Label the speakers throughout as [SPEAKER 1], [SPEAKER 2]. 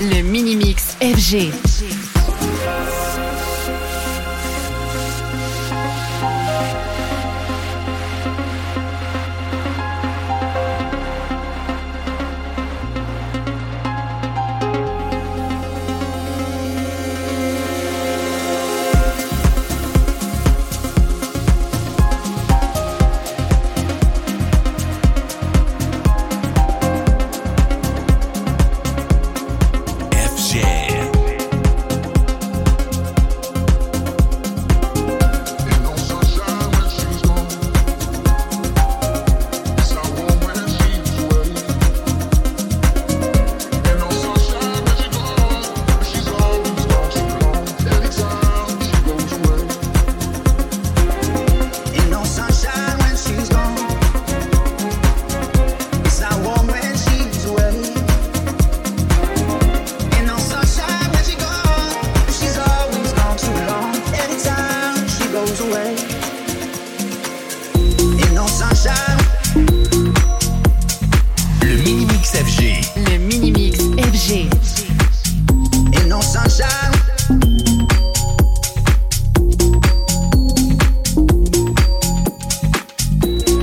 [SPEAKER 1] Le mini-mix FG.
[SPEAKER 2] goes away. Ain't no sunshine.
[SPEAKER 3] Le mini mix FG.
[SPEAKER 1] Le mini mix FG.
[SPEAKER 2] Ain't no sunshine.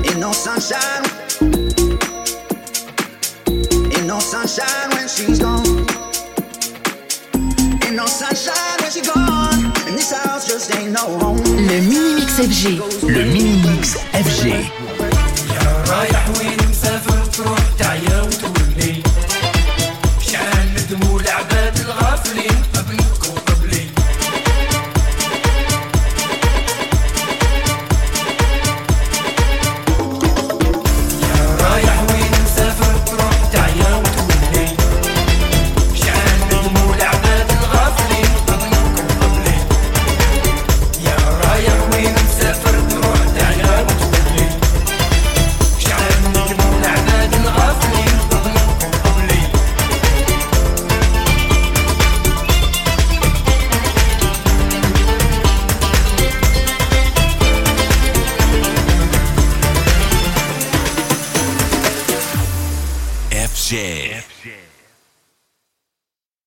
[SPEAKER 2] Ain't no sunshine. Ain't no sunshine when she's gone. Ain't no sunshine.
[SPEAKER 1] FG,
[SPEAKER 2] le mini-mix
[SPEAKER 3] FJ.